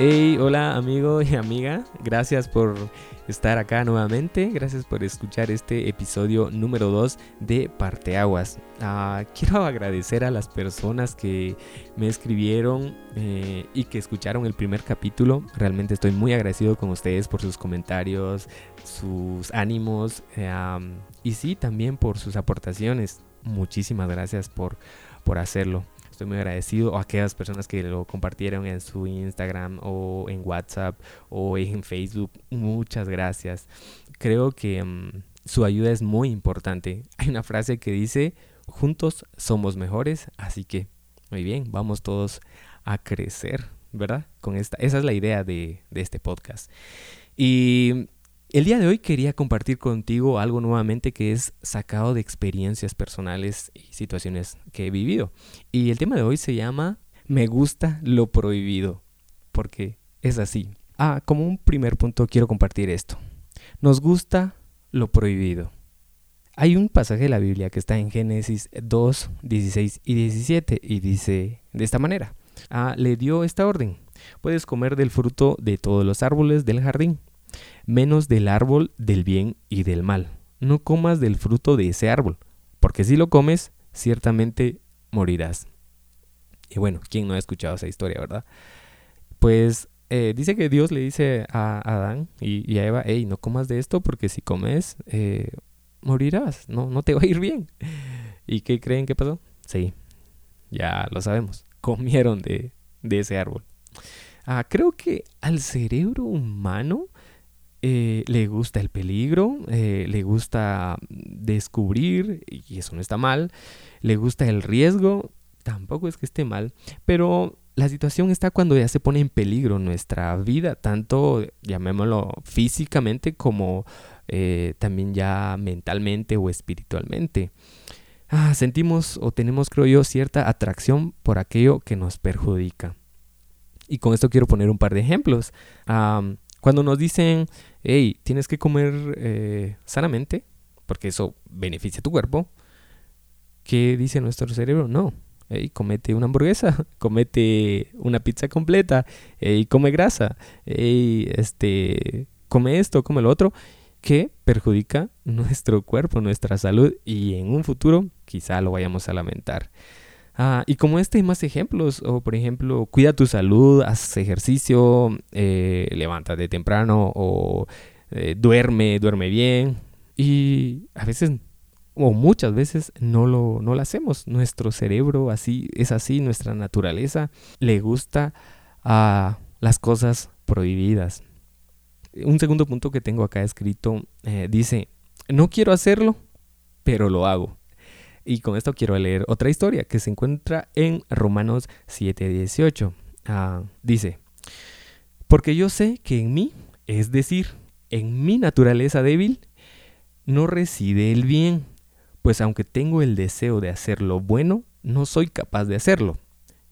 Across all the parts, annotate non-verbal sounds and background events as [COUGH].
Hey, hola amigo y amiga, gracias por estar acá nuevamente, gracias por escuchar este episodio número 2 de Parteaguas. Uh, quiero agradecer a las personas que me escribieron eh, y que escucharon el primer capítulo, realmente estoy muy agradecido con ustedes por sus comentarios, sus ánimos y sí, también por sus aportaciones. Muchísimas gracias por, por hacerlo. Estoy muy agradecido a aquellas personas que lo compartieron en su Instagram o en WhatsApp o en Facebook. Muchas gracias. Creo que mm, su ayuda es muy importante. [LAUGHS] Hay una frase que dice, juntos somos mejores, así que muy bien, vamos todos a crecer, ¿verdad? Con esta, esa es la idea de, de este podcast. Y el día de hoy quería compartir contigo algo nuevamente que es sacado de experiencias personales y situaciones que he vivido. Y el tema de hoy se llama Me gusta lo prohibido, porque es así. Ah, como un primer punto quiero compartir esto. Nos gusta lo prohibido. Hay un pasaje de la Biblia que está en Génesis 2, 16 y 17 y dice de esta manera. Ah, le dio esta orden. Puedes comer del fruto de todos los árboles del jardín menos del árbol del bien y del mal. No comas del fruto de ese árbol, porque si lo comes, ciertamente morirás. Y bueno, ¿quién no ha escuchado esa historia, verdad? Pues eh, dice que Dios le dice a Adán y, a Eva, hey, no comas de esto porque si comes, eh, morirás, no, no te va a ir bien. ¿Y qué creen que pasó? Sí, ya lo sabemos, [LAUGHS] comieron de, de ese árbol. Ah, creo que al cerebro humano eh, le gusta el peligro, eh, le gusta descubrir, y eso no está mal, le gusta el riesgo, tampoco es que esté mal, pero la situación está cuando ya se pone en peligro nuestra vida, tanto llamémoslo físicamente como eh, también ya mentalmente o espiritualmente. Ah, sentimos o tenemos, creo yo, cierta atracción por aquello que nos perjudica. Y con esto quiero poner un par de ejemplos. Cuando nos dicen, hey, tienes que comer eh, sanamente, porque eso beneficia a tu cuerpo, ¿qué dice nuestro cerebro? No. Hey, comete una hamburguesa, [LAUGHS] comete una pizza completa, hey, come grasa, hey, este, come esto, come lo otro, que perjudica nuestro cuerpo, nuestra salud y en un futuro quizá lo vayamos a lamentar. Ah, y como este hay más ejemplos, o por ejemplo, cuida tu salud, haz ejercicio, eh, levántate temprano o eh, duerme, duerme bien. Y a veces, o muchas veces, no lo, no lo hacemos. Nuestro cerebro así es así, nuestra naturaleza le gusta a las cosas prohibidas. Un segundo punto que tengo acá escrito eh, dice, no quiero hacerlo, pero lo hago. Y con esto quiero leer otra historia que se encuentra en Romanos 7:18. Ah, dice, porque yo sé que en mí, es decir, en mi naturaleza débil, no reside el bien, pues aunque tengo el deseo de hacer lo bueno, no soy capaz de hacerlo.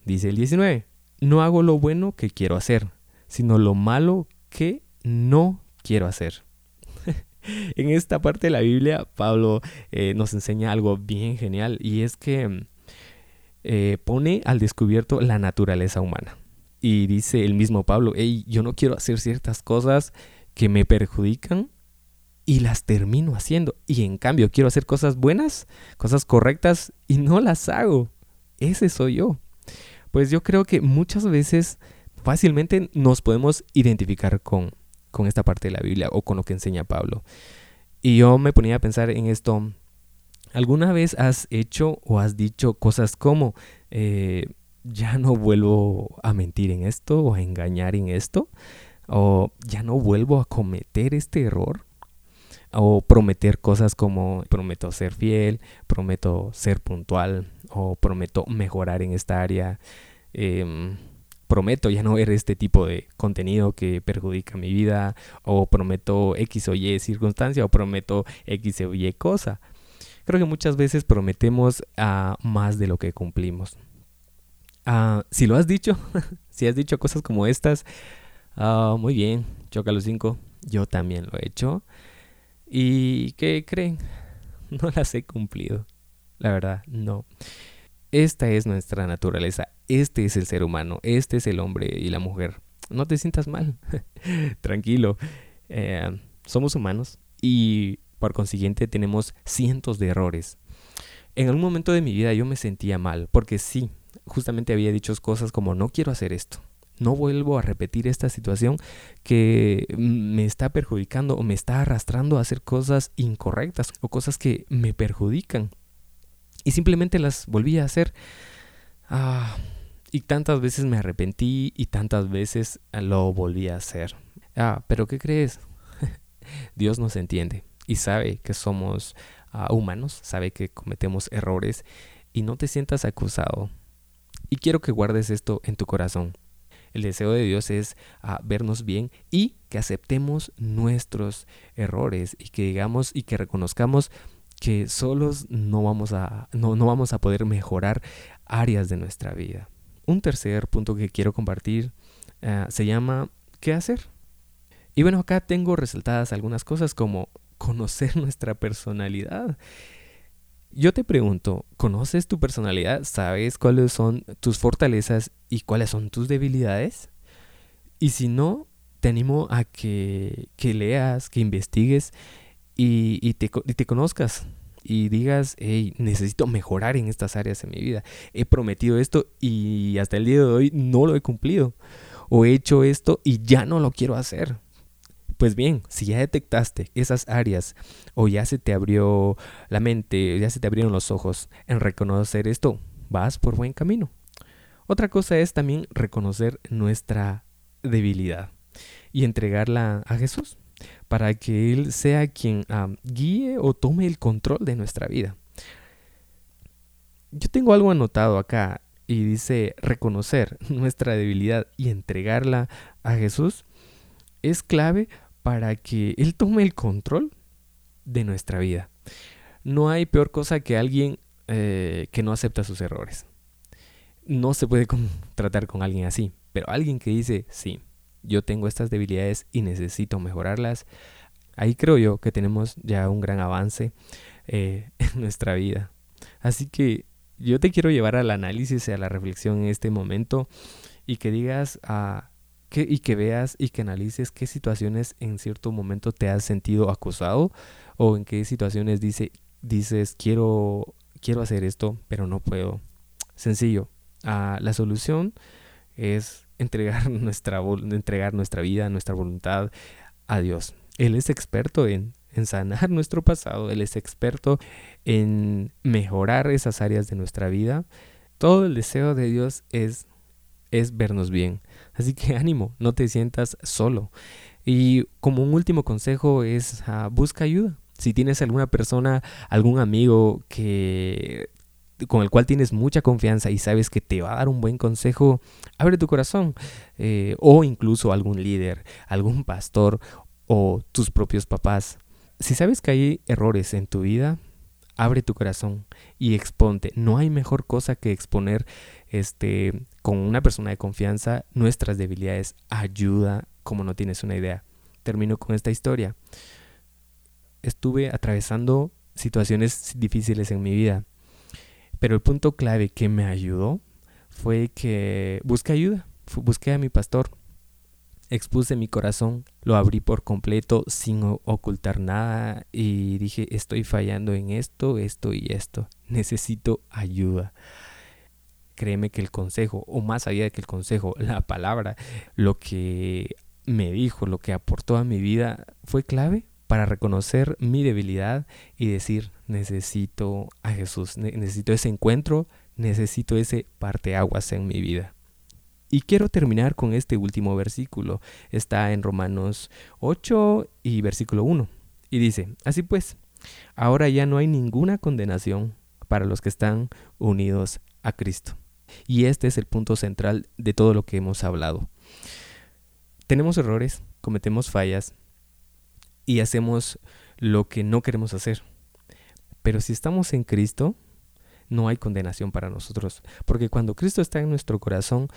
Dice el 19, no hago lo bueno que quiero hacer, sino lo malo que no quiero hacer. [LAUGHS] en esta parte de la Biblia, Pablo eh, nos enseña algo bien genial y es que eh, pone al descubierto la naturaleza humana. Y dice el mismo Pablo, hey, yo no quiero hacer ciertas cosas que me perjudican y las termino haciendo. Y en cambio quiero hacer cosas buenas, cosas correctas y no las hago. Ese soy yo. Pues yo creo que muchas veces fácilmente nos podemos identificar con, con esta parte de la Biblia o con lo que enseña Pablo. Y yo me ponía a pensar en esto. ¿Alguna vez has hecho o has dicho cosas como, eh, ya no vuelvo a mentir en esto o a engañar en esto? ¿O ya no vuelvo a cometer este error? o prometer cosas como prometo ser fiel, prometo ser puntual o prometo mejorar en esta área. Em, prometo ya no ver este tipo de contenido que perjudica mi vida, o prometo X o Y circunstancia, o prometo X o Y cosa. Creo que muchas veces prometemos a más de lo que cumplimos. Ah, si lo has dicho, [LAUGHS] si has dicho cosas como estas, ah, muy bien, choca los cinco. Yo también lo he hecho. ¿Y qué creen? [LAUGHS] No las he cumplido. La verdad, no. Esta es nuestra naturaleza, este es el ser humano, este es el hombre y la mujer. no te sientas mal. [LAUGHS] Tranquilo. Eh, somos humanos y por consiguiente tenemos cientos de errores. En algún momento de mi vida yo me sentía mal porque sí, justamente había dicho cosas como no quiero hacer esto. No vuelvo a repetir esta situación que me está perjudicando o me está arrastrando a hacer cosas incorrectas o cosas que me perjudican. Y simplemente las volví a hacer. Ah, y tantas veces me arrepentí y tantas veces lo volví a hacer. Ah, pero ¿qué crees? [LAUGHS] Dios nos entiende y sabe que somos ah, humanos, sabe que cometemos errores y no te sientas acusado. Y quiero que guardes esto en tu corazón. El deseo de Dios es ah, vernos bien y que aceptemos nuestros errores y que digamos y que reconozcamos que solos no vamos a, no, no vamos a poder mejorar áreas de nuestra vida. Un tercer punto que quiero compartir eh, se llama ¿qué hacer? Y bueno, acá tengo resaltadas algunas cosas como conocer [LAUGHS] nuestra personalidad. Yo te pregunto, ¿conoces tu personalidad? ¿Sabes cuáles son tus fortalezas y cuáles son tus debilidades? Y si no, te animo a que, leas, que investigues y, te, y te conozcas y digas, hey, necesito mejorar en estas áreas de mi vida. He prometido esto y hasta el día de hoy no lo he cumplido. O he hecho esto y ya no lo quiero hacer. Pues bien, si ya detectaste esas áreas o ya se te abrió la mente, ya se te abrieron los ojos en reconocer esto, vas por buen camino. Otra cosa es también reconocer nuestra debilidad y entregarla a Jesús para que Él sea quien guíe o tome el control de nuestra vida. Yo tengo algo anotado acá y dice reconocer [LAUGHS] nuestra debilidad y entregarla a Jesús es clave para que Él tome el control de nuestra vida. No hay peor cosa que alguien eh, que no acepta sus errores. No se puede [LAUGHS] tratar con alguien así, pero alguien que dice, sí, yo tengo estas debilidades y necesito mejorarlas, ahí creo yo que tenemos ya un gran avance eh, [LAUGHS] en nuestra vida. Así que yo te quiero llevar al análisis y a la reflexión en este momento y que digas a... Ah, que, y que veas y que analices qué situaciones en cierto momento te has sentido acusado o en qué situaciones dice, dices quiero, quiero hacer esto pero no puedo. Sencillo. Ah, la solución es entregar [LAUGHS] nuestra, entregar nuestra vida, nuestra voluntad a Dios. Él es experto en, en sanar [LAUGHS] nuestro pasado, Él es experto en mejorar esas áreas de nuestra vida. Todo el deseo de Dios es, es vernos bien. Así que [LAUGHS] ánimo, no te sientas solo. Y como un último consejo es ah, busca ayuda. Si tienes alguna persona, algún amigo que con el cual tienes mucha confianza y sabes que te va a dar un buen consejo, abre tu corazón. Eh, o incluso algún líder, algún pastor o tus propios papás. Si sabes que hay errores en tu vida, abre tu corazón y exponte. No hay mejor cosa que exponer este con una persona de confianza nuestras debilidades. Ayuda como no tienes una idea. Termino con esta historia. Estuve atravesando situaciones difíciles en mi vida pero el punto clave que me ayudó fue que busqué ayuda, busqué a mi pastor, expuse mi corazón, lo abrí por completo sin ocultar nada y dije, estoy fallando en esto, esto y esto, necesito ayuda. Créeme que el consejo, o más allá de que el consejo, [LAUGHS] la palabra, lo que me dijo, lo que aportó a mi vida, fue clave para reconocer mi debilidad y decir, necesito a Jesús, necesito ese encuentro, necesito ese parteaguas en mi vida. Y quiero terminar con este último versículo. Está en Romanos 8 y versículo 1. Y dice, así pues, ahora ya no hay ninguna condenación para los que están unidos a Cristo. Y este es el punto central de todo lo que hemos hablado. Tenemos errores, cometemos fallas, y hacemos lo que no queremos hacer. Pero si estamos en Cristo, no hay condenación para nosotros. Porque cuando Cristo está en nuestro corazón,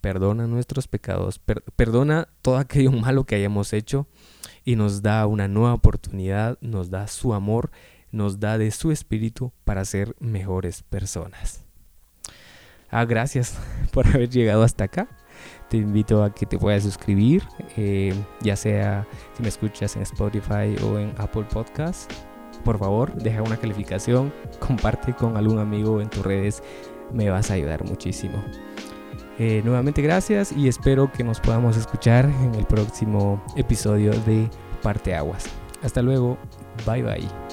perdona nuestros pecados, perdona todo aquello malo que hayamos hecho y nos da una nueva oportunidad, nos da su amor, nos da de su espíritu para ser mejores personas. Ah, gracias [LAUGHS] por haber llegado hasta acá. Te invito a que te puedas suscribir, eh, ya sea si me escuchas en Spotify o en Apple Podcast. Por favor, deja una calificación, [LAUGHS] comparte con algún amigo en tus redes, me vas a ayudar muchísimo. Eh, nuevamente gracias y espero que nos podamos escuchar en el próximo episodio de Parte Aguas. Hasta luego, bye bye.